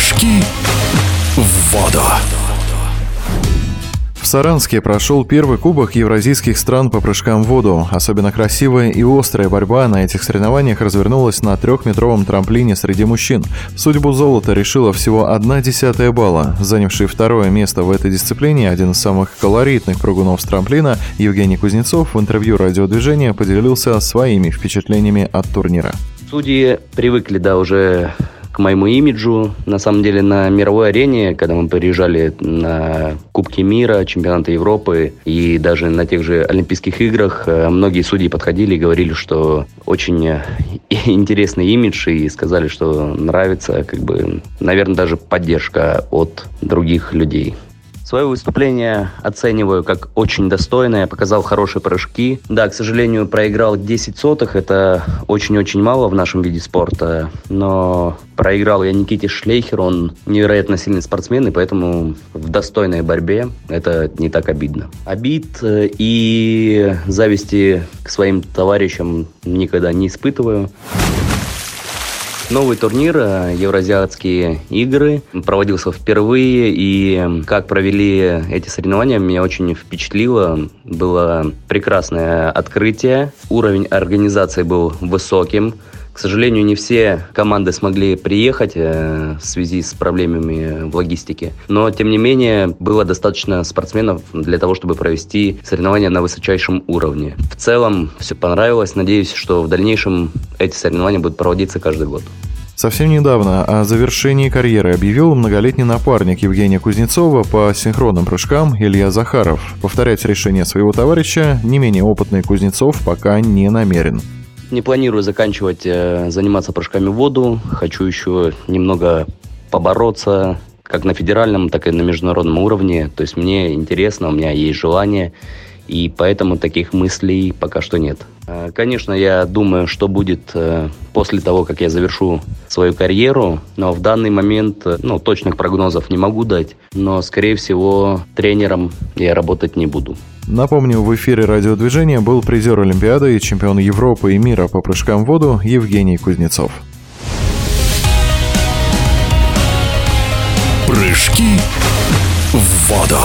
Прыжки в воду. В Саранске прошел первый кубок евразийских стран по прыжкам в воду. Особенно красивая и острая борьба на этих соревнованиях развернулась на трехметровом трамплине среди мужчин. Судьбу золота решила всего одна десятая балла. Занявший второе место в этой дисциплине, один из самых колоритных прыгунов с трамплина, Евгений Кузнецов в интервью радиодвижения поделился своими впечатлениями от турнира. Судьи привыкли, да, уже моему имиджу. На самом деле на мировой арене, когда мы приезжали на Кубки мира, чемпионаты Европы и даже на тех же Олимпийских играх, э, многие судьи подходили и говорили, что очень э, интересный имидж и сказали, что нравится, как бы, наверное, даже поддержка от других людей. Свое выступление оцениваю как очень достойное, показал хорошие прыжки. Да, к сожалению, проиграл 10 сотых, это очень-очень мало в нашем виде спорта, но проиграл я Никите Шлейхер, он невероятно сильный спортсмен, и поэтому в достойной борьбе это не так обидно. Обид э, и зависти к своим товарищам никогда не испытываю. Новый турнир э, Евразиатские игры проводился впервые, и как провели эти соревнования, меня очень впечатлило. Было прекрасное открытие, уровень организации был высоким. К сожалению, не все команды смогли приехать э, в связи с проблемами в логистике. Но, тем не менее, было достаточно спортсменов для того, чтобы провести соревнования на высочайшем уровне. В целом, все понравилось. Надеюсь, что в дальнейшем эти соревнования будут проводиться каждый год. Совсем недавно о завершении карьеры объявил многолетний напарник Евгения Кузнецова по синхронным прыжкам Илья Захаров. Повторять решение своего товарища не менее опытный Кузнецов пока не намерен. Не планирую заканчивать э, заниматься прыжками в воду. Хочу еще немного побороться как на федеральном, так и на международном уровне. То есть мне интересно, у меня есть желание и поэтому таких мыслей пока что нет. А, конечно, я думаю, что будет э, после того, как я завершу свою карьеру, но в данный момент э, ну, точных прогнозов не могу дать, но, скорее всего, тренером я работать не буду. Напомню, в эфире радиодвижения был призер Олимпиады и чемпион Европы и мира по прыжкам в воду Евгений Кузнецов. Прыжки в воду.